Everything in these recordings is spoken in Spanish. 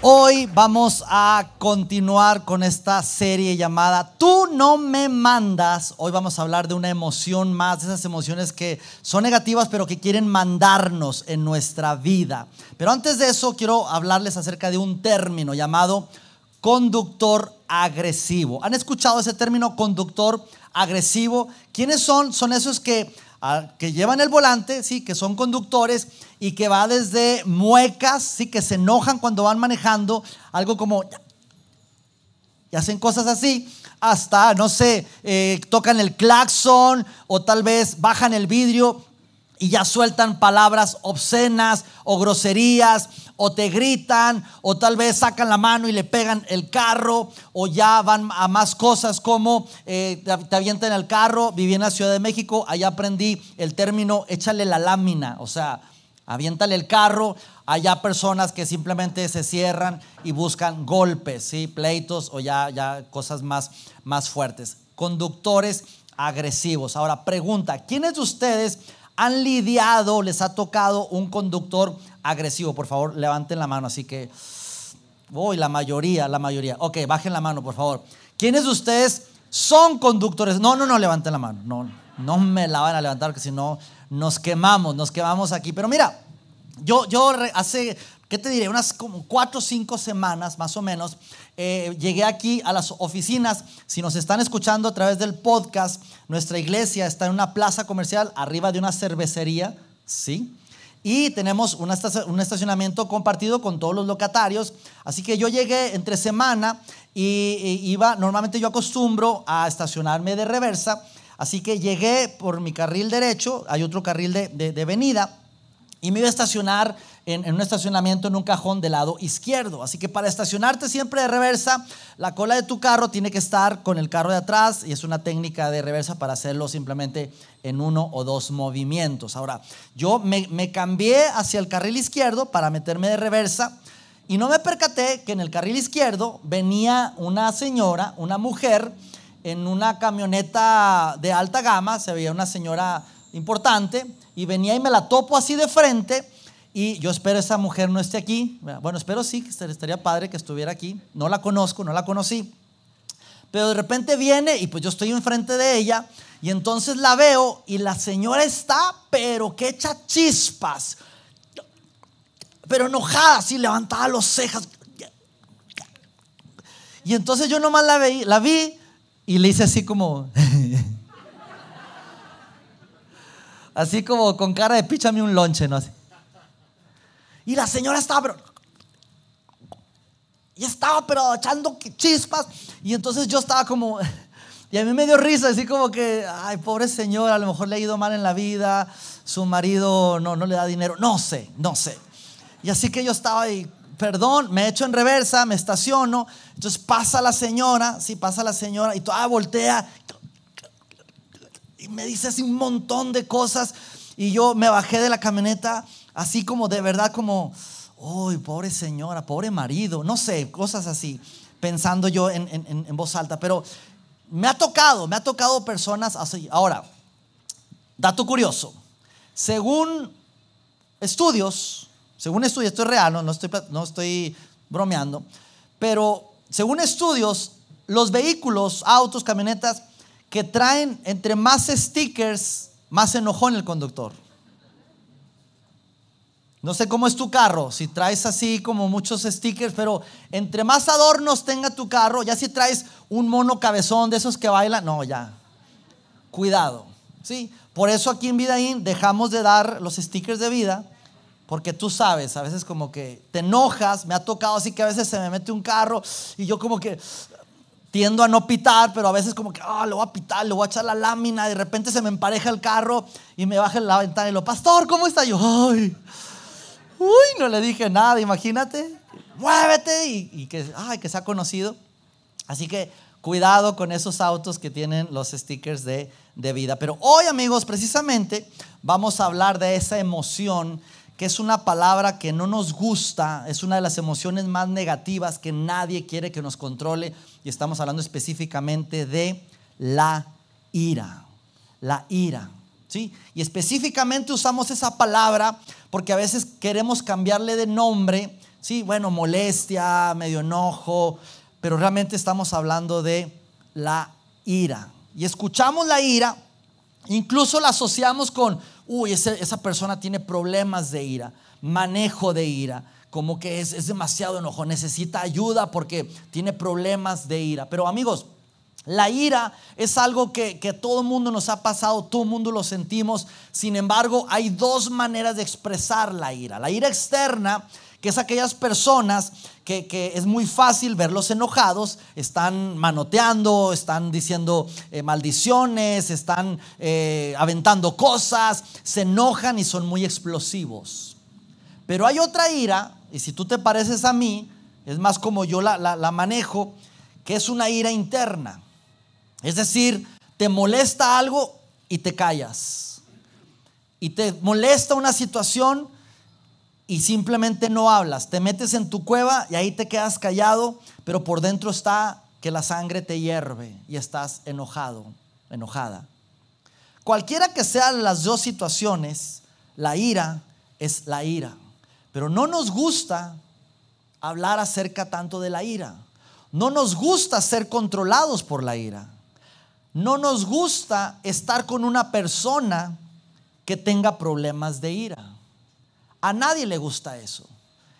Hoy vamos a continuar con esta serie llamada Tú no me mandas. Hoy vamos a hablar de una emoción más, de esas emociones que son negativas pero que quieren mandarnos en nuestra vida. Pero antes de eso quiero hablarles acerca de un término llamado conductor agresivo. ¿Han escuchado ese término conductor agresivo? ¿Quiénes son? Son esos que que llevan el volante, sí, que son conductores y que va desde muecas, sí, que se enojan cuando van manejando, algo como y hacen cosas así, hasta, no sé, eh, tocan el claxon o tal vez bajan el vidrio y ya sueltan palabras obscenas o groserías o te gritan, o tal vez sacan la mano y le pegan el carro, o ya van a más cosas como eh, te avientan el carro. Viví en la Ciudad de México, allá aprendí el término échale la lámina, o sea, aviéntale el carro. Allá personas que simplemente se cierran y buscan golpes, ¿sí? pleitos o ya, ya cosas más, más fuertes. Conductores agresivos. Ahora, pregunta, ¿quiénes de ustedes han lidiado, les ha tocado un conductor agresivo? Por favor, levanten la mano. Así que, voy, la mayoría, la mayoría. Ok, bajen la mano, por favor. ¿Quiénes de ustedes son conductores? No, no, no, levanten la mano. No, no me la van a levantar, porque si no, nos quemamos, nos quemamos aquí. Pero mira, yo, yo hace ¿qué te diré? Unas como cuatro o cinco semanas más o menos, eh, llegué aquí a las oficinas. Si nos están escuchando a través del podcast, nuestra iglesia está en una plaza comercial arriba de una cervecería, ¿sí? Y tenemos un estacionamiento compartido con todos los locatarios. Así que yo llegué entre semana y, iba, normalmente yo acostumbro a estacionarme de reversa. Así que llegué por mi carril derecho, hay otro carril de, de, de venida, y me iba a estacionar en, un estacionamiento en un cajón del lado izquierdo. Así que para estacionarte siempre de reversa, la cola de tu carro tiene que estar con el carro de atrás y es una técnica de reversa para hacerlo simplemente en uno o dos movimientos. Ahora, yo me, me cambié hacia el carril izquierdo para meterme de reversa y no me percaté que en el carril izquierdo venía una señora, una mujer, en una camioneta de alta gama, se veía una señora importante y venía y me la topo así de frente y yo espero esa mujer no esté aquí. Bueno, espero sí, que estaría padre que estuviera aquí. No la conozco, no la conocí. Pero de repente viene y pues yo estoy enfrente de ella y entonces la veo y la señora está, pero que echa chispas. Pero enojada, así levantada los cejas. Y entonces yo nomás la, vi, la vi y le hice así como... así como con cara de píchame un lonche, ¿no? Así. Y la señora estaba, pero. Y estaba, pero echando chispas. Y entonces yo estaba como. Y a mí me dio risa, así como que, ay, pobre señora, a lo mejor le ha ido mal en la vida, su marido no, no le da dinero, no sé, no sé. Y así que yo estaba ahí, perdón, me echo en reversa, me estaciono, entonces pasa la señora, sí, pasa la señora, y toda voltea, y me dice así un montón de cosas, y yo me bajé de la camioneta así como de verdad como, uy, pobre señora, pobre marido, no sé, cosas así, pensando yo en, en, voz alta, pero me ha tocado, me ha tocado personas así. Ahora, dato curioso, según estudios, según estudios, esto es real, no, estoy, bromeando, pero según estudios, los vehículos, autos, camionetas que traen entre más stickers, más enojón el conductor. No sé cómo es tu carro, si traes así como muchos stickers, pero entre más adornos tenga tu carro, ya si traes un mono cabezón de esos que bailan, no, ya. Cuidado, ¿sí? Por eso aquí en Vidaín dejamos de dar los stickers de vida, porque tú sabes, a veces como que te enojas, me ha tocado así que a veces se me mete un carro y yo como que tiendo a no pitar, pero a veces como que, ah, lo voy a pitar, le voy a echar la lámina, y de repente se me empareja el carro y me baja la ventana y lo, pastor, ¿cómo está? yo, ay Uy, no le dije nada, imagínate. Muévete y, que, ay, que se ha conocido. Así que cuidado con esos autos que tienen los stickers de, de vida. Pero hoy, amigos, precisamente vamos a hablar de esa emoción que es una palabra que no nos gusta, es una de las emociones más negativas que nadie quiere que nos controle y estamos hablando específicamente de la ira, la ira. ¿Sí? Y específicamente usamos esa palabra porque a veces queremos cambiarle de nombre, sí, bueno, molestia, medio enojo, pero realmente estamos hablando de la ira. Y escuchamos la ira, incluso la asociamos con, uy, esa persona tiene problemas de ira, manejo de ira, como que es, es demasiado enojo, necesita ayuda porque tiene problemas de ira. Pero amigos, la ira es algo que, que, todo el mundo nos ha pasado, todo el mundo lo sentimos. Sin embargo, hay dos maneras de expresar la ira. La ira externa que es aquellas personas que, es muy fácil verlos enojados, están manoteando, están diciendo eh, maldiciones, están eh, aventando cosas, se enojan y son muy explosivos. Pero hay otra ira, y si tú te pareces a mí, es más como yo la, la manejo, que es una ira interna. Es decir, te molesta algo y te callas. Y te molesta una situación y simplemente no hablas. Te metes en tu cueva y ahí te quedas callado, pero por dentro está que la sangre te hierve y estás enojado, enojada. Cualquiera que sean las dos situaciones, la ira es la ira. Pero no nos gusta hablar acerca tanto de la ira. No nos gusta ser controlados por la ira. No nos gusta estar con una persona que tenga problemas de ira. A nadie le gusta eso.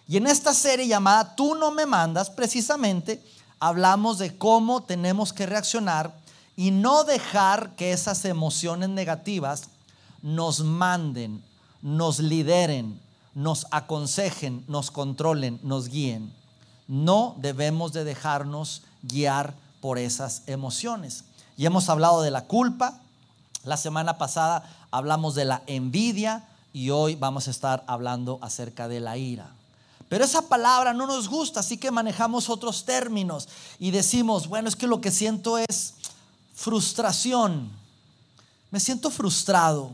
Y en esta serie llamada Tú no me mandas, precisamente hablamos de cómo tenemos que reaccionar y no dejar que esas emociones negativas nos manden, nos lideren, nos aconsejen, nos controlen, nos guíen. No debemos de dejarnos guiar por esas emociones. Y hemos hablado de la culpa. La semana pasada hablamos de la envidia, y hoy vamos a estar hablando acerca de la ira. Pero esa palabra no nos gusta, así que manejamos otros términos y decimos, bueno, es que lo que siento es frustración. Me siento frustrado.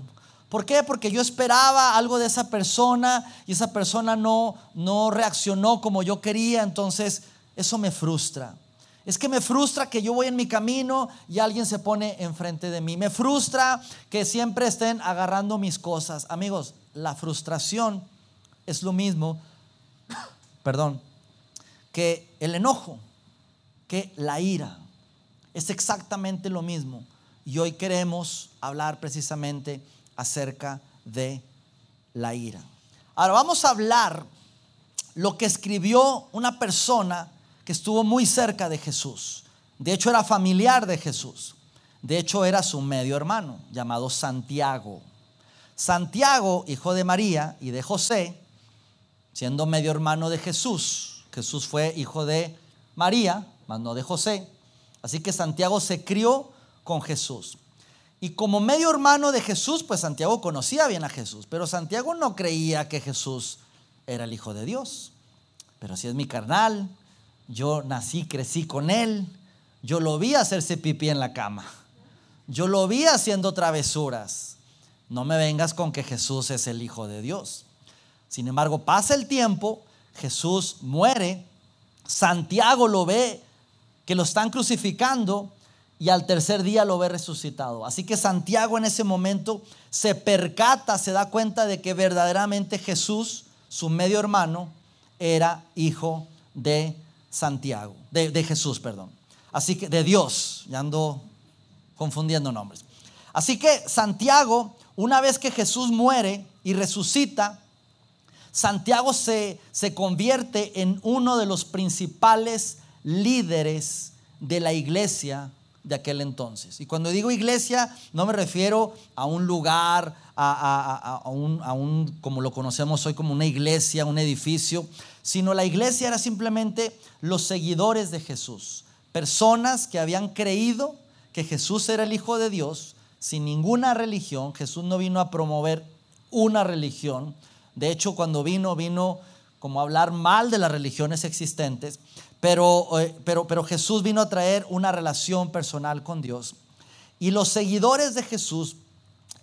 ¿Por qué? Porque yo esperaba algo de esa persona y esa persona no, no reaccionó como yo quería, entonces eso me frustra. Es que me frustra que yo voy en mi camino y alguien se pone enfrente de mí. Me frustra que siempre estén agarrando mis cosas. Amigos, la frustración es lo mismo, perdón, que el enojo, que la ira. Es exactamente lo mismo. Y hoy queremos hablar precisamente acerca de la ira. Ahora vamos a hablar lo que escribió una persona que estuvo muy cerca de Jesús. De hecho, era familiar de Jesús. De hecho, era su medio hermano, llamado Santiago. Santiago, hijo de María y de José, siendo medio hermano de Jesús. Jesús fue hijo de María, mas no de José. Así que Santiago se crió con Jesús. Y como medio hermano de Jesús, pues Santiago conocía bien a Jesús, pero Santiago no creía que Jesús era el Hijo de Dios. Pero si es mi carnal, yo nací, crecí con él. Yo lo vi hacerse pipí en la cama. Yo lo vi haciendo travesuras. No me vengas con que Jesús es el Hijo de Dios. Sin embargo, pasa el tiempo, Jesús muere, Santiago lo ve que lo están crucificando y al tercer día lo ve resucitado. Así que Santiago en ese momento se percata, se da cuenta de que verdaderamente Jesús, su medio hermano, era hijo de Santiago, de, Jesús, perdón. Así que de Dios, ya ando confundiendo nombres. Así que Santiago, una vez que Jesús muere y resucita, Santiago se, se convierte en uno de los principales líderes de la iglesia de aquel entonces. Y cuando digo iglesia, no me refiero a un lugar, a, un, a, un, como lo conocemos hoy, como una iglesia, un edificio, sino la iglesia era simplemente los seguidores de Jesús, personas que habían creído que Jesús era el Hijo de Dios, sin ninguna religión. Jesús no vino a promover una religión. De hecho, cuando vino, vino como hablar mal de las religiones existentes, pero, eh, pero, pero Jesús vino a traer una relación personal con Dios. Y los seguidores de Jesús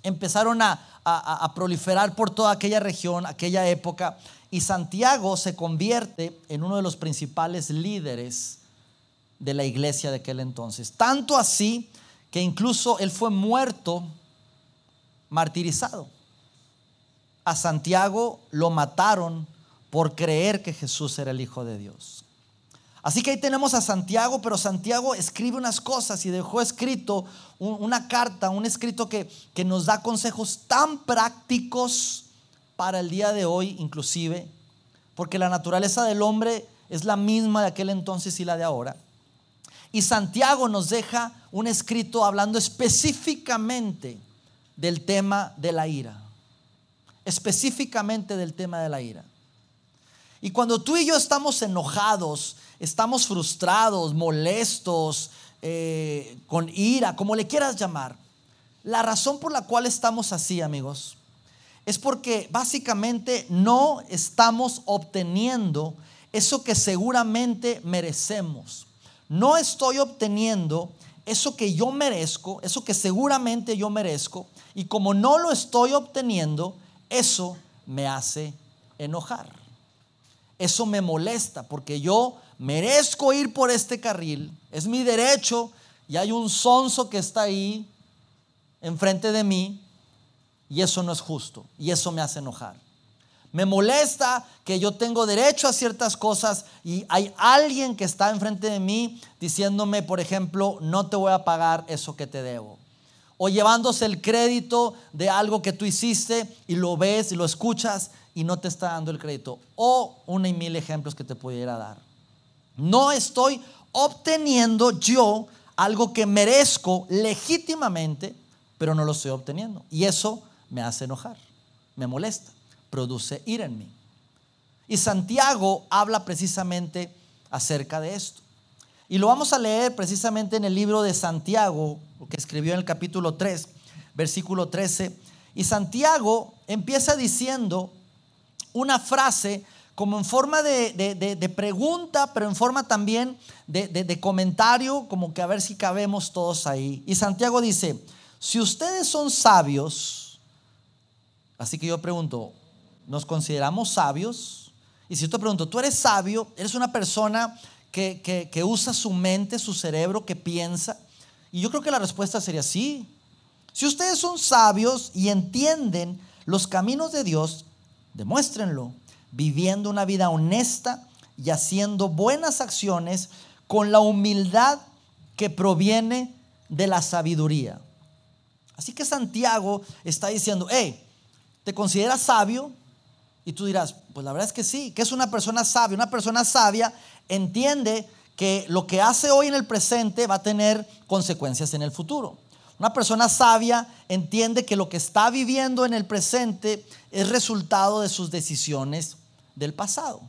empezaron a, a, proliferar por toda aquella región, aquella época, y Santiago se convierte en uno de los principales líderes de la iglesia de aquel entonces. Tanto así que incluso él fue muerto, martirizado. A Santiago lo mataron por creer que Jesús era el Hijo de Dios. Así que ahí tenemos a Santiago, pero Santiago escribe unas cosas y dejó escrito una carta, un escrito que, que nos da consejos tan prácticos para el día de hoy inclusive, porque la naturaleza del hombre es la misma de aquel entonces y la de ahora. Y Santiago nos deja un escrito hablando específicamente del tema de la ira. Específicamente del tema de la ira. Y cuando tú y yo estamos enojados, estamos frustrados, molestos, eh, con ira, como le quieras llamar, la razón por la cual estamos así, amigos, es porque básicamente no estamos obteniendo eso que seguramente merecemos no estoy obteniendo eso que yo merezco, eso que seguramente yo merezco, y como no lo estoy obteniendo, eso me hace enojar. Eso me molesta porque yo merezco ir por este carril, es mi derecho y hay un sonso que está ahí enfrente de mí y eso no es justo y eso me hace enojar. Me molesta que yo tengo derecho a ciertas cosas y hay alguien que está enfrente de mí diciéndome, por ejemplo, no te voy a pagar eso que te debo. O llevándose el crédito de algo que tú hiciste y lo ves y lo escuchas y no te está dando el crédito. O una y mil ejemplos que te pudiera dar. No estoy obteniendo yo algo que merezco legítimamente, pero no lo estoy obteniendo. Y eso me hace enojar, me molesta produce ira en mí. Y Santiago habla precisamente acerca de esto. Y lo vamos a leer precisamente en el libro de Santiago, que escribió en el capítulo 3, versículo 13. Y Santiago empieza diciendo una frase como en forma de, pregunta, pero en forma también de comentario, como que a ver si cabemos todos ahí. Y Santiago dice, si ustedes son sabios, así que yo pregunto, nos consideramos sabios. Y si yo te pregunto, ¿tú eres sabio? ¿Eres una persona que, usa su mente, su cerebro, que piensa? Y yo creo que la respuesta sería sí. Si ustedes son sabios y entienden los caminos de Dios, demuéstrenlo, viviendo una vida honesta y haciendo buenas acciones con la humildad que proviene de la sabiduría. Así que Santiago está diciendo, hey, ¿te consideras sabio? Y tú dirás, pues la verdad es que sí, que es una persona sabia. Una persona sabia entiende que lo que hace hoy en el presente va a tener consecuencias en el futuro. Una persona sabia entiende que lo que está viviendo en el presente es resultado de sus decisiones del pasado.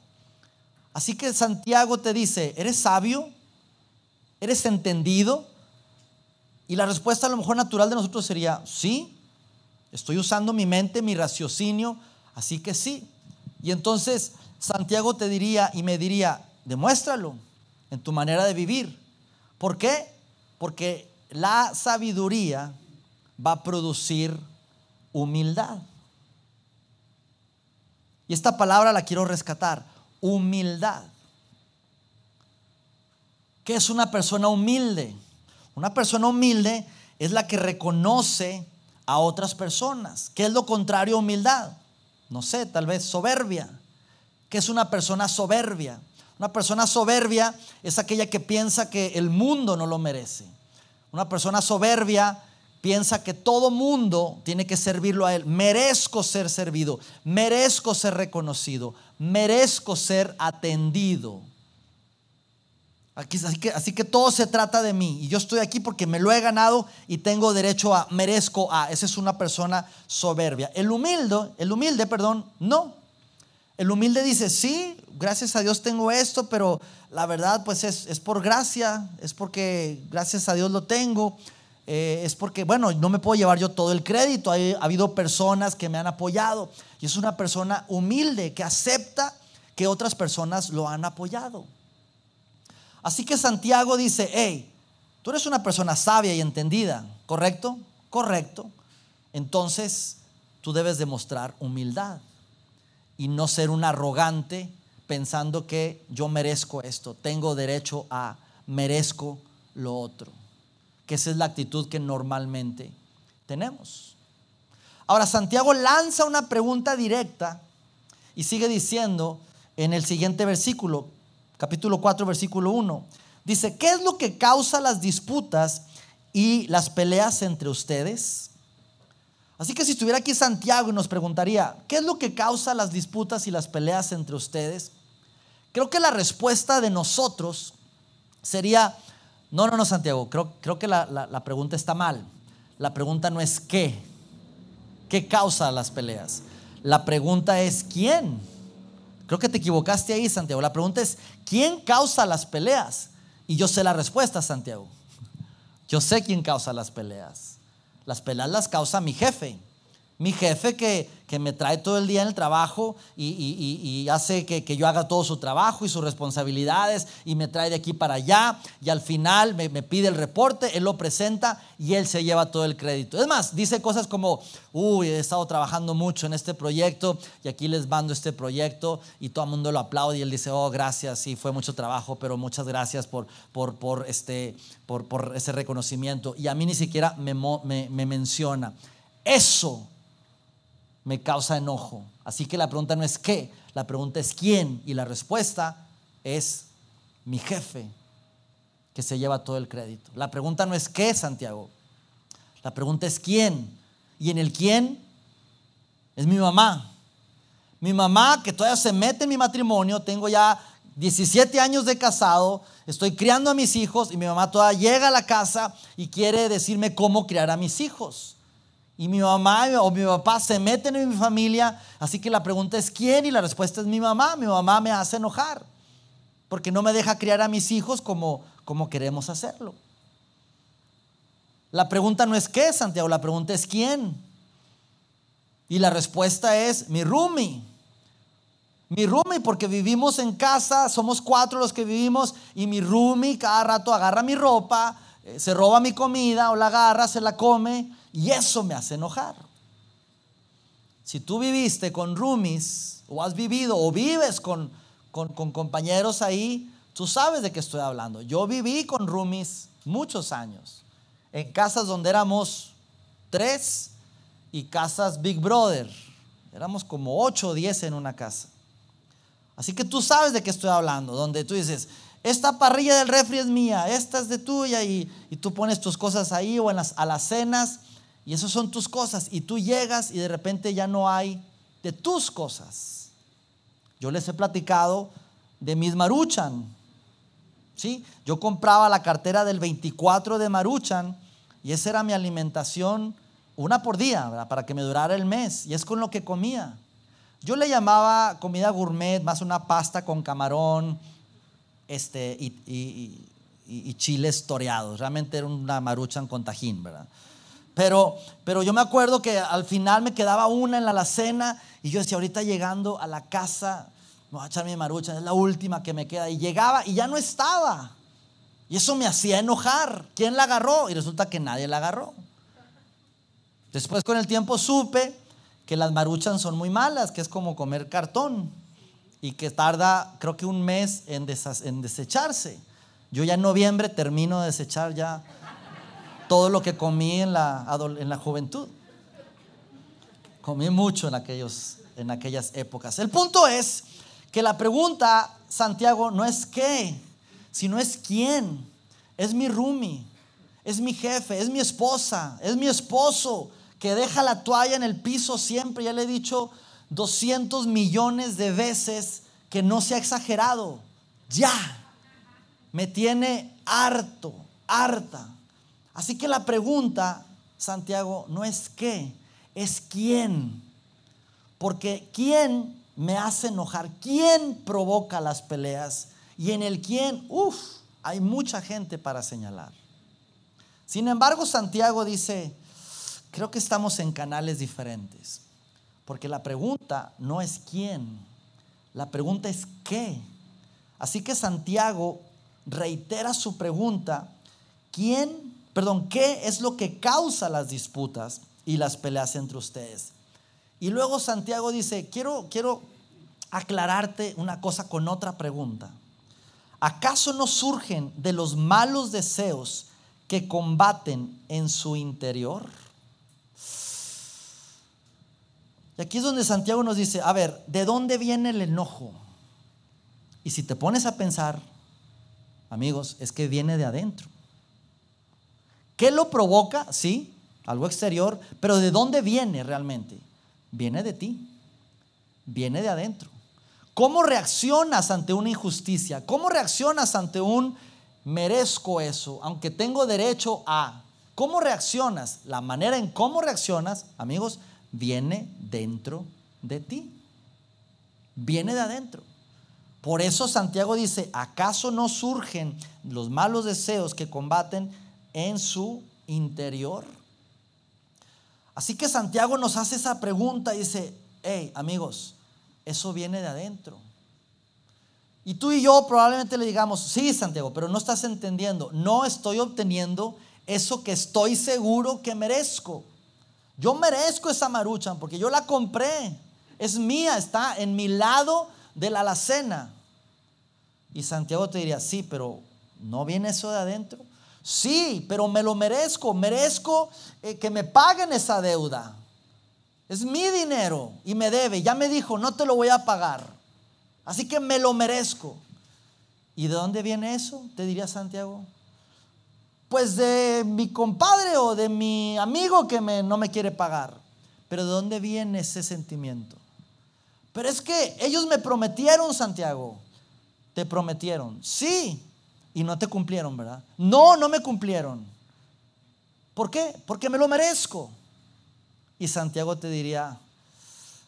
Así que Santiago te dice, ¿eres sabio? ¿Eres entendido? Y la respuesta a lo mejor natural de nosotros sería, sí, estoy usando mi mente, mi raciocinio Así que sí. Y entonces Santiago te diría y me diría, demuéstralo en tu manera de vivir. ¿Por qué? Porque la sabiduría va a producir humildad. Y esta palabra la quiero rescatar, humildad. ¿Qué es una persona humilde? Una persona humilde es la que reconoce a otras personas. ¿Qué es lo contrario a humildad? no sé, tal vez soberbia. ¿Qué es una persona soberbia? Una persona soberbia es aquella que piensa que el mundo no lo merece. Una persona soberbia piensa que todo mundo tiene que servirlo a él. Merezco ser servido, merezco ser reconocido, merezco ser atendido. así, que, así que todo se trata de mí y yo estoy aquí porque me lo he ganado y tengo derecho a, merezco a. Esa es una persona soberbia. El humilde, el humilde, perdón, no. El humilde dice, sí, gracias a Dios tengo esto, pero la verdad pues es, es por gracia, es porque gracias a Dios lo tengo. Eh, es porque, bueno, no me puedo llevar yo todo el crédito. ha habido personas que me han apoyado. Y es una persona humilde que acepta que otras personas lo han apoyado. Así que Santiago dice, hey, tú eres una persona sabia y entendida, ¿correcto? Correcto. Entonces, tú debes demostrar humildad y no ser un arrogante pensando que yo merezco esto, tengo derecho a, merezco lo otro. Que esa es la actitud que normalmente tenemos. Ahora, Santiago lanza una pregunta directa y sigue diciendo en el siguiente versículo, capítulo 4, versículo 1. Dice, ¿qué es lo que causa las disputas y las peleas entre ustedes? Así que si estuviera aquí Santiago y nos preguntaría, ¿qué es lo que causa las disputas y las peleas entre ustedes? Creo que la respuesta de nosotros sería, no, no, no, Santiago, creo, creo que la, la pregunta está mal. La pregunta no es qué, qué causa las peleas. La pregunta es quién. Creo que te equivocaste ahí, Santiago. La pregunta es, ¿quién causa las peleas? Y yo sé la respuesta, Santiago. Yo sé quién causa las peleas. Las peleas las causa mi jefe. Mi jefe que, que me trae todo el día en el trabajo y, hace que, yo haga todo su trabajo y sus responsabilidades y me trae de aquí para allá y al final me, pide el reporte, él lo presenta y él se lleva todo el crédito. Es más, dice cosas como, uy, he estado trabajando mucho en este proyecto y aquí les mando este proyecto y todo el mundo lo aplaude y él dice, oh, gracias, sí, fue mucho trabajo, pero muchas gracias por, por, por este, por, por ese reconocimiento. Y a mí ni siquiera me, me, me menciona. Eso me causa enojo. Así que la pregunta no es qué, la pregunta es quién. Y la respuesta es mi jefe, que se lleva todo el crédito. La pregunta no es qué, Santiago. La pregunta es quién. Y en el quién es mi mamá. Mi mamá que todavía se mete en mi matrimonio, tengo ya 17 años de casado, estoy criando a mis hijos y mi mamá todavía llega a la casa y quiere decirme cómo criar a mis hijos y mi mamá o mi papá se meten en mi familia, así que la pregunta es quién y la respuesta es mi mamá. Mi mamá me hace enojar porque no me deja criar a mis hijos como, como queremos hacerlo. La pregunta no es qué, Santiago, la pregunta es quién. Y la respuesta es mi roomie. Mi roomie, porque vivimos en casa, somos cuatro los que vivimos, y mi roomie cada rato agarra mi ropa, eh, se roba mi comida o la agarra, se la come y eso me hace enojar. Si tú viviste con roomies o has vivido o vives con, con, compañeros ahí, tú sabes de qué estoy hablando. Yo viví con roomies muchos años, en casas donde éramos tres y casas Big Brother. Éramos como ocho o diez en una casa. Así que tú sabes de qué estoy hablando, donde tú dices, esta parrilla del refri es mía, esta es de tuya y, tú pones tus cosas ahí o en las alacenas y esas son tus cosas y tú llegas y de repente ya no hay de tus cosas. Yo les he platicado de mis maruchan. ¿sí? Yo compraba la cartera del 24 de maruchan y esa era mi alimentación una por día para que me durara el mes y es con lo que comía. Yo le llamaba comida gourmet, más una pasta con camarón, este, y, chiles toreados. Realmente era una maruchan con tajín, ¿verdad? Pero, pero yo me acuerdo que al final me quedaba una en la alacena y yo decía, ahorita llegando a la casa, me voy a echar mi maruchan, es la última que me queda. Y llegaba y ya no estaba. Y eso me hacía enojar. ¿Quién la agarró? Y resulta que nadie la agarró. Después con el tiempo supe que las maruchan son muy malas, que es como comer cartón y que tarda creo que un mes en, en desecharse. Yo ya en noviembre termino de desechar ya todo lo que comí en la, en la juventud. Comí mucho en, aquellos, en aquellas épocas. El punto es que la pregunta, Santiago, no es qué, sino es quién. Es mi roomie, es mi jefe, es mi esposa, es mi esposo que deja la toalla en el piso siempre. Ya le he dicho 200 millones de veces que no se ha exagerado. Ya. Me tiene harto, harta. Así que la pregunta, Santiago, no es qué, es quién. Porque quién me hace enojar, quién provoca las peleas y en el quién, uff, hay mucha gente para señalar. Sin embargo, Santiago dice, creo que estamos en canales diferentes. Porque la pregunta no es quién, La pregunta es ¿qué? Así que Santiago reitera su pregunta, ¿quién, perdón, qué es lo que causa las disputas y las peleas entre ustedes? Y luego Santiago dice, quiero, quiero aclararte una cosa con otra pregunta. ¿Acaso no surgen de los malos deseos que combaten en su interior? Y aquí es donde Santiago nos dice, a ver, ¿de dónde viene el enojo? Y si te pones a pensar, amigos, es que viene de adentro. ¿Qué lo provoca? Sí, algo exterior, pero ¿de dónde viene realmente? Viene de ti, viene de adentro. ¿Cómo reaccionas ante una injusticia? ¿Cómo reaccionas ante un merezco eso, aunque tengo derecho a? ¿Cómo reaccionas? La manera en cómo reaccionas, amigos, viene dentro de ti. Viene de adentro. Por eso Santiago dice, ¿acaso no surgen los malos deseos que combaten en su interior? Así que Santiago nos hace esa pregunta y dice, hey amigos, eso viene de adentro. Y tú y yo probablemente le digamos, sí Santiago, pero no estás entendiendo, no estoy obteniendo eso que estoy seguro que merezco. Yo merezco esa maruchan porque yo la compré. Es mía, está en mi lado de la alacena. Y Santiago te diría, sí, pero ¿no viene eso de adentro? Sí, pero me lo merezco. Merezco eh, que me paguen esa deuda. Es mi dinero y me debe. Ya me dijo, no te lo voy a pagar. Así que me lo merezco. ¿Y de dónde viene eso? Te diría Santiago pues de mi compadre o de mi amigo que no me quiere pagar. Pero ¿de dónde viene ese sentimiento? Pero es que ellos me prometieron, Santiago. Te prometieron. Sí. Y no te cumplieron, ¿verdad? No, no me cumplieron. ¿Por qué? Porque me lo merezco. Y Santiago te diría,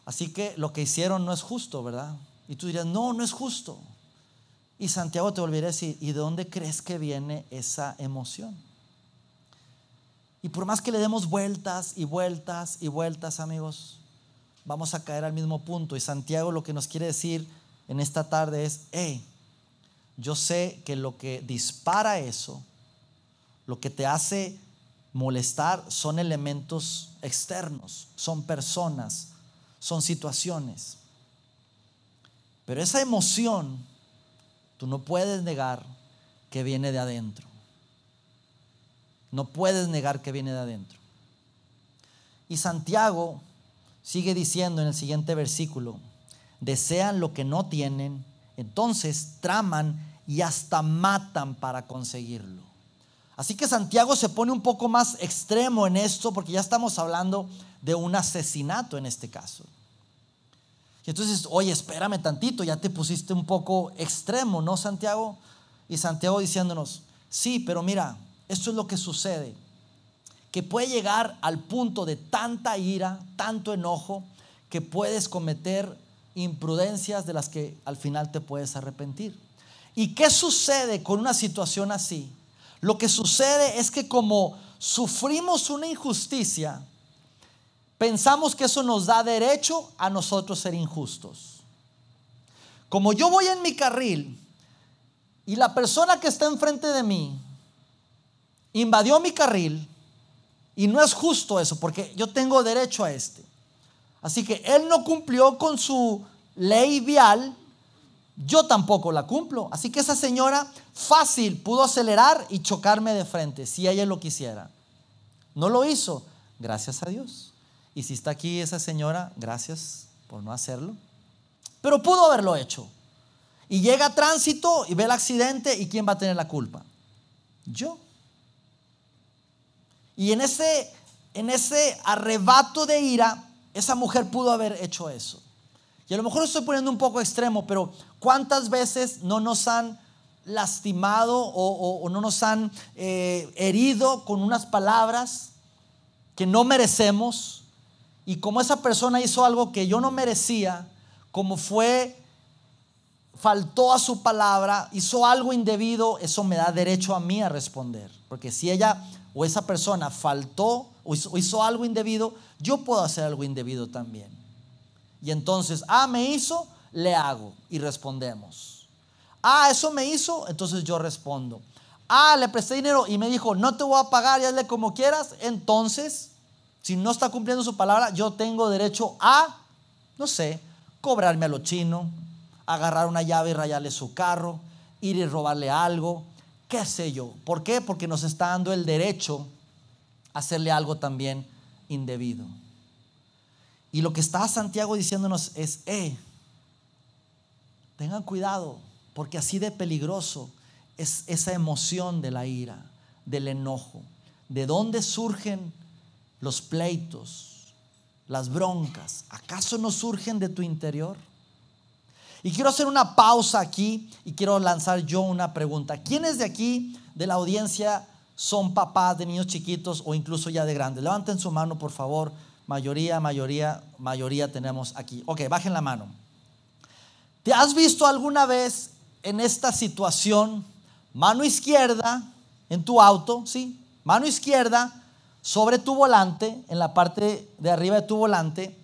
así que lo que hicieron no es justo, ¿verdad? Y tú dirías, no, no es justo. Y Santiago te volvería a decir, ¿y de dónde crees que viene esa emoción? Y por más que le demos vueltas y vueltas y vueltas, amigos, vamos a caer al mismo punto. Y Santiago lo que nos quiere decir en esta tarde es, hey, yo sé que lo que dispara eso, lo que te hace molestar son elementos externos, son personas, son situaciones. Pero esa emoción Tú no puedes negar que viene de adentro. No puedes negar que viene de adentro. Y Santiago sigue diciendo en el siguiente versículo, desean lo que no tienen, entonces traman y hasta matan para conseguirlo. Así que Santiago se pone un poco más extremo en esto porque ya estamos hablando de un asesinato en este caso. Y entonces, oye, espérame tantito, ya te pusiste un poco extremo, ¿no, Santiago? Y Santiago diciéndonos, sí, pero mira, esto es lo que sucede, que puede llegar al punto de tanta ira, tanto enojo, que puedes cometer imprudencias de las que al final te puedes arrepentir. ¿Y qué sucede con una situación así? Lo que sucede es que como sufrimos una injusticia, pensamos que eso nos da derecho a nosotros ser injustos. Como yo voy en mi carril y la persona que está enfrente de mí invadió mi carril, y no es justo eso, porque yo tengo derecho a este. Así que él no cumplió con su ley vial, yo tampoco la cumplo. Así que esa señora fácil pudo acelerar y chocarme de frente, si ella lo quisiera. No lo hizo, gracias a Dios. Y si está aquí esa señora, gracias por no hacerlo. Pero pudo haberlo hecho. Y llega a tránsito y ve el accidente y ¿quién va a tener la culpa? Yo. Y en ese, en ese arrebato de ira, esa mujer pudo haber hecho eso. Y a lo mejor estoy poniendo un poco extremo, pero ¿cuántas veces no nos han lastimado o, no nos han eh, herido con unas palabras que no merecemos? Y como esa persona hizo algo que yo no merecía, como fue, faltó a su palabra, hizo algo indebido, eso me da derecho a mí a responder. Porque si ella o esa persona faltó o hizo, algo indebido, yo puedo hacer algo indebido también. Y entonces, ah, me hizo, le hago y respondemos. Ah, eso me hizo, entonces yo respondo. Ah, le presté dinero y me dijo, no te voy a pagar y hazle como quieras. Entonces, si no está cumpliendo su palabra, yo tengo derecho a, no sé, cobrarme a lo chino, agarrar una llave y rayarle su carro, ir y robarle algo, qué sé yo. ¿Por qué? Porque nos está dando el derecho hacerle algo también indebido. Y lo que está Santiago diciéndonos es, eh, tengan cuidado, porque así de peligroso es esa emoción de la ira, del enojo. ¿De dónde surgen los pleitos, las broncas? ¿Acaso no surgen de tu interior? Y quiero hacer una pausa aquí y quiero lanzar yo una pregunta. ¿Quiénes de aquí, de la audiencia, son papás de niños chiquitos o incluso ya de grandes? Levanten su mano, por favor. Mayoría, mayoría, mayoría tenemos aquí. Ok, bajen la mano. ¿Te has visto alguna vez en esta situación, mano izquierda en tu auto, sí? Mano izquierda sobre tu volante, en la parte de arriba de tu volante,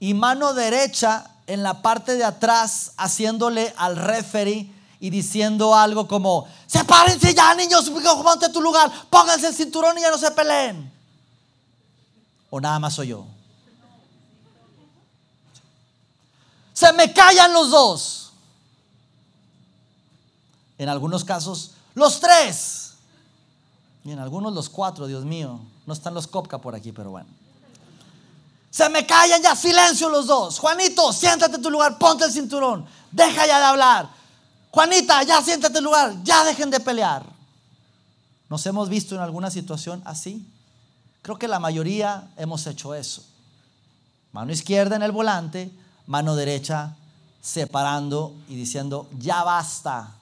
y mano derecha en la parte de atrás haciéndole al referee y diciendo algo como, sepárense ya niños, ponte tu lugar, pónganse el cinturón y ya no se peleen. O nada más soy yo. Se me callan los dos. En algunos casos, los tres. Y en algunos los cuatro, Dios mío. No están los Copca por aquí, pero bueno. Se me callan ya, silencio los dos. Juanito, siéntate en tu lugar, ponte el cinturón. Deja ya de hablar. Juanita, ya siéntate en lugar, ya dejen de pelear. ¿Nos hemos visto en alguna situación así? Creo que la mayoría hemos hecho eso. Mano izquierda en el volante, mano derecha separando y diciendo, ya basta.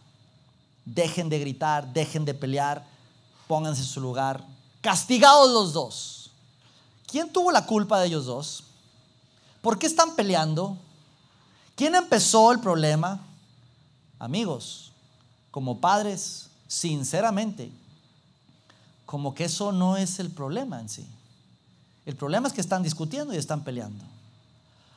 Dejen de gritar, dejen de pelear, pónganse en su lugar. Castigados los dos. ¿Quién tuvo la culpa de ellos dos? ¿Por qué están peleando? ¿Quién empezó el problema? Amigos, como padres, sinceramente, como que eso no es el problema en sí. El problema es que están discutiendo y están peleando.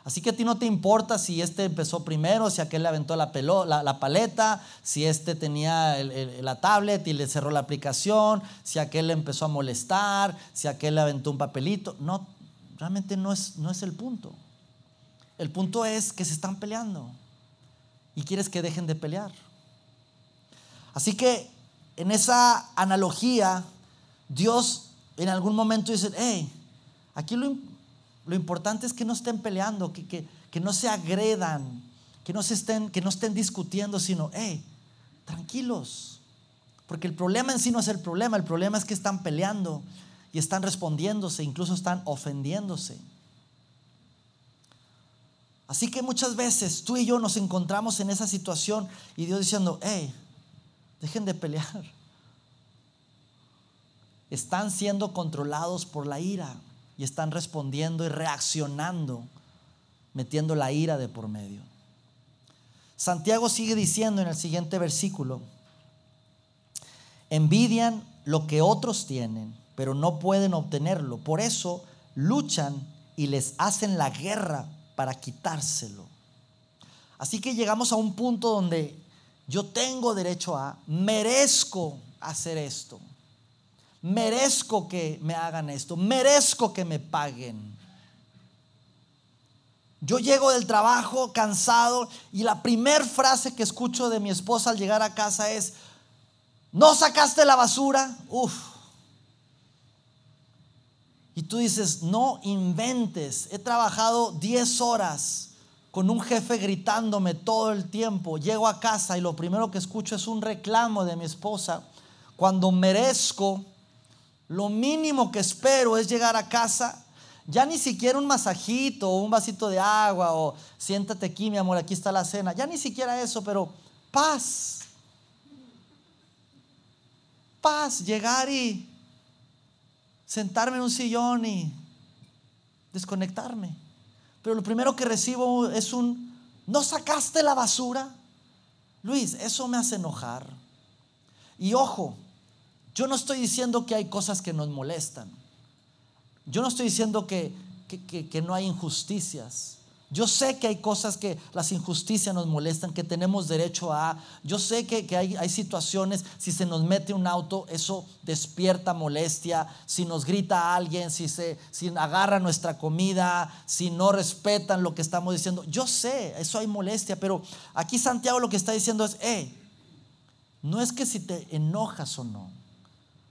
Así que a ti no te importa si este empezó primero, si aquel le aventó la, la, paleta, si este tenía la tablet y le cerró la aplicación, si aquel le empezó a molestar, si aquel le aventó un papelito. No, realmente no es, no es el punto. El punto es que se están peleando y quieres que dejen de pelear. Así que en esa analogía, Dios en algún momento dice, hey, aquí lo, lo importante es que no estén peleando, que, que, no se agredan, que no, se estén, que no estén discutiendo, sino, hey, tranquilos. Porque el problema en sí no es el problema, el problema es que están peleando y están respondiéndose, incluso están ofendiéndose. Así que muchas veces tú y yo nos encontramos en esa situación y Dios diciendo, hey, dejen de pelear. Están siendo controlados por la ira y están respondiendo y reaccionando, metiendo la ira de por medio. Santiago sigue diciendo en el siguiente versículo, envidian lo que otros tienen, pero no pueden obtenerlo. Por eso luchan y les hacen la guerra para quitárselo. Así que llegamos a un punto donde yo tengo derecho a, merezco hacer esto merezco que me hagan esto, merezco que me paguen. Yo llego del trabajo cansado y la primera frase que escucho de mi esposa al llegar a casa es, ¿no sacaste la basura? Uf. Y tú dices, no inventes, he trabajado 10 horas con un jefe gritándome todo el tiempo. Llego a casa y lo primero que escucho es un reclamo de mi esposa cuando merezco lo mínimo que espero es llegar a casa, ya ni siquiera un masajito o un vasito de agua o siéntate aquí, mi amor, aquí está la cena. Ya ni siquiera eso, pero paz. Paz, llegar y sentarme en un sillón y desconectarme. Pero lo primero que recibo es un, ¿no sacaste la basura? Luis, eso me hace enojar. Y ojo, yo no estoy diciendo que hay cosas que nos molestan. Yo no estoy diciendo que, no hay injusticias. Yo sé que hay cosas que las injusticias nos molestan, que tenemos derecho a. Yo sé que, hay, hay, situaciones, si se nos mete un auto, eso despierta molestia. Si nos grita alguien, si, se, si agarra nuestra comida, si no respetan lo que estamos diciendo. Yo sé, eso hay molestia, pero aquí Santiago lo que está diciendo es, eh, no es que si te enojas o no.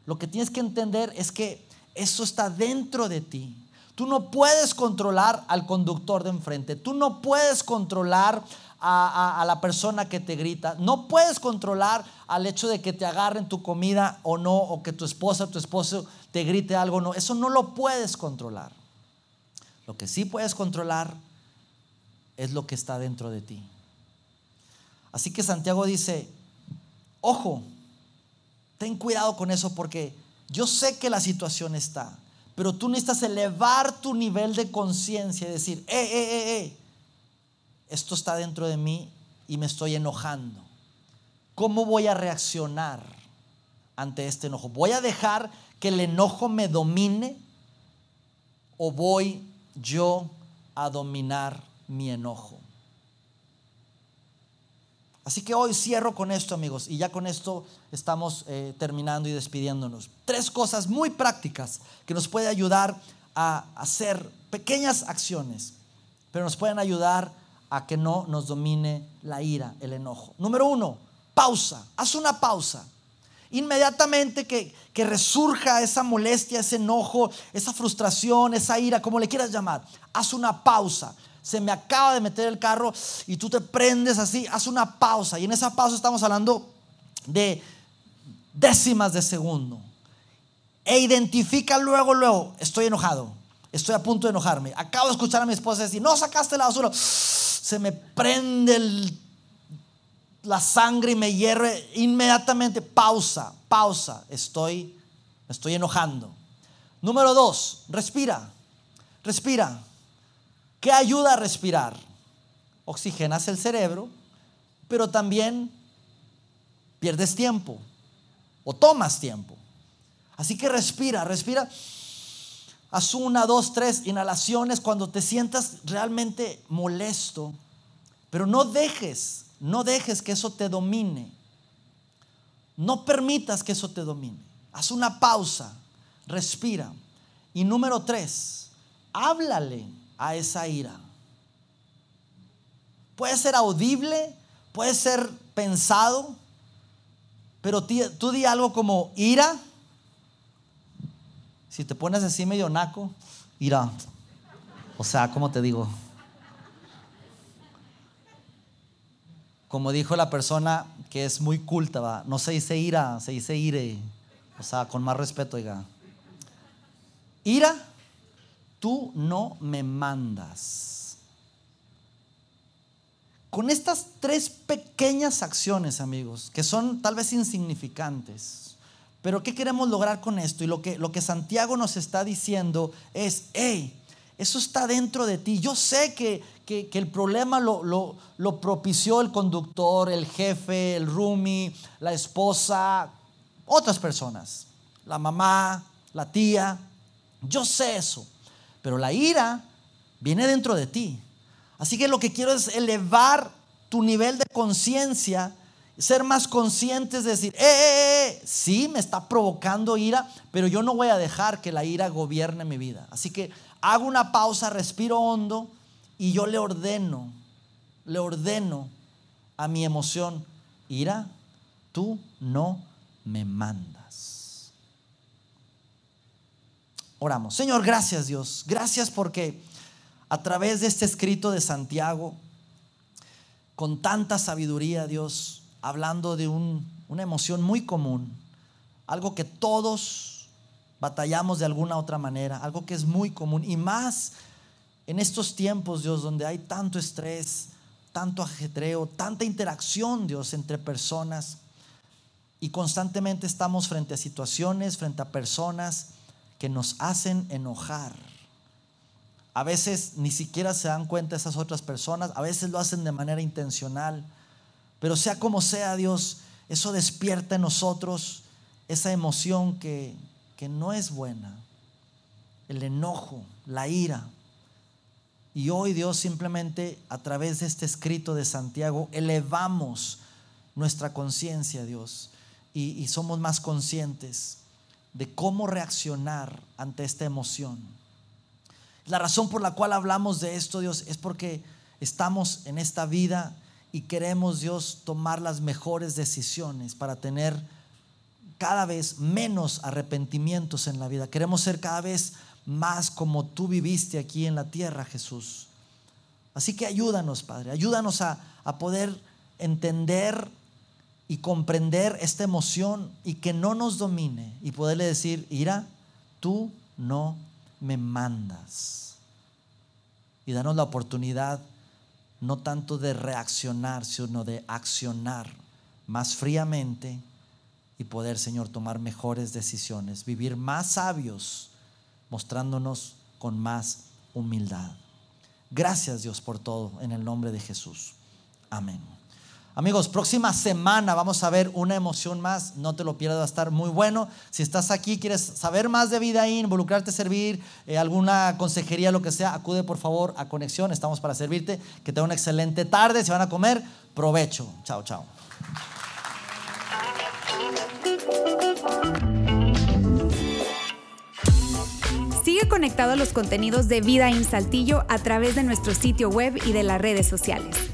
Lo que tienes que entender es que eso está dentro de ti. Tú no puedes controlar al conductor de enfrente. Tú no puedes controlar a, la persona que te grita. No puedes controlar al hecho de que te agarren tu comida o no, o que tu esposa tu esposo te grite algo o no. Eso no lo puedes controlar. Lo que sí puedes controlar es lo que está dentro de ti. Así que Santiago dice, ojo, ten cuidado con eso porque yo sé que la situación está. Pero tú necesitas elevar tu nivel de conciencia y decir, eh, eh, eh, eh, esto está dentro de mí y me estoy enojando. ¿Cómo voy a reaccionar ante este enojo? ¿Voy a dejar que el enojo me domine o voy yo a dominar mi enojo? Así que hoy cierro con esto, amigos, y ya con esto estamos eh, terminando y despidiéndonos. Tres cosas muy prácticas que nos pueden ayudar a hacer pequeñas acciones, pero nos pueden ayudar a que no nos domine la ira, el enojo. Número uno, pausa. Haz una pausa. Inmediatamente que, que resurja esa molestia, ese enojo, esa frustración, esa ira, como le quieras llamar, haz una pausa se me acaba de meter el carro y tú te prendes así, haz una pausa. Y en esa pausa estamos hablando de décimas de segundo. E identifica luego, luego, estoy enojado, estoy a punto de enojarme. Acabo de escuchar a mi esposa decir, no sacaste la basura. Se me prende la sangre y me hierve inmediatamente. Pausa, pausa, estoy, estoy enojando. Número dos, respira, respira. ¿Qué ayuda a respirar? Oxigenas el cerebro, pero también pierdes tiempo o tomas tiempo. Así que respira, respira. Haz una, dos, tres inhalaciones cuando te sientas realmente molesto, pero no dejes, no dejes que eso te domine. No permitas que eso te domine. Haz una pausa, respira. Y número tres, háblale a esa ira. Puede ser audible, puede ser pensado, pero tú di algo como ira. Si te pones así medio naco, ira. O sea, ¿cómo te digo? Como dijo la persona que es muy culta, no se dice ira, se dice ire. O sea, con más respeto, oiga. Ira tú no me mandas. Con estas tres pequeñas acciones, amigos, que son tal vez insignificantes, pero ¿qué queremos lograr con esto? Y lo que, lo que Santiago nos está diciendo es, hey, eso está dentro de ti. Yo sé que, el problema lo, lo, lo, propició el conductor, el jefe, el roomie, la esposa, otras personas, la mamá, la tía. Yo sé eso. Pero la ira viene dentro de ti. Así que lo que quiero es elevar tu nivel de conciencia, ser más conscientes de decir, eh, eh, eh, sí, me está provocando ira, pero yo no voy a dejar que la ira gobierne mi vida. Así que hago una pausa, respiro hondo y yo le ordeno, le ordeno a mi emoción, ira, tú no me mandas. Oramos. Señor, gracias Dios. Gracias porque a través de este escrito de Santiago, con tanta sabiduría, Dios, hablando de una emoción muy común, algo que todos batallamos de alguna otra manera, algo que es muy común y más en estos tiempos, Dios, donde hay tanto estrés, tanto ajetreo, tanta interacción, Dios, entre personas y constantemente estamos frente a situaciones, frente a personas que nos hacen enojar. A veces ni siquiera se dan cuenta esas otras personas, a veces lo hacen de manera intencional, pero sea como sea Dios, eso despierta en nosotros esa emoción que, que no es buena, el enojo, la ira. Y hoy Dios simplemente a través de este escrito de Santiago elevamos nuestra conciencia, Dios, y, y somos más conscientes de cómo reaccionar ante esta emoción. La razón por la cual hablamos de esto, Dios, es porque estamos en esta vida y queremos, Dios, tomar las mejores decisiones para tener cada vez menos arrepentimientos en la vida. Queremos ser cada vez más como tú viviste aquí en la tierra, Jesús. Así que ayúdanos, Padre, ayúdanos a, a poder entender y comprender esta emoción y que no nos domine y poderle decir, Ira, tú no me mandas. Y danos la oportunidad no tanto de reaccionar, sino de accionar más fríamente y poder, Señor, tomar mejores decisiones, vivir más sabios, mostrándonos con más humildad. Gracias Dios por todo, en el nombre de Jesús. Amén. Amigos, próxima semana vamos a ver una emoción más, no te lo pierdas, va a estar muy bueno. Si estás aquí, quieres saber más de vida ahí, involucrarte, servir, eh, alguna consejería, lo que sea, acude por favor a Conexión, estamos para servirte. Que tenga una excelente tarde, si van a comer, provecho. Chao, chao. Sigue conectado a los contenidos de Vida en Saltillo a través de nuestro sitio web y de las redes sociales.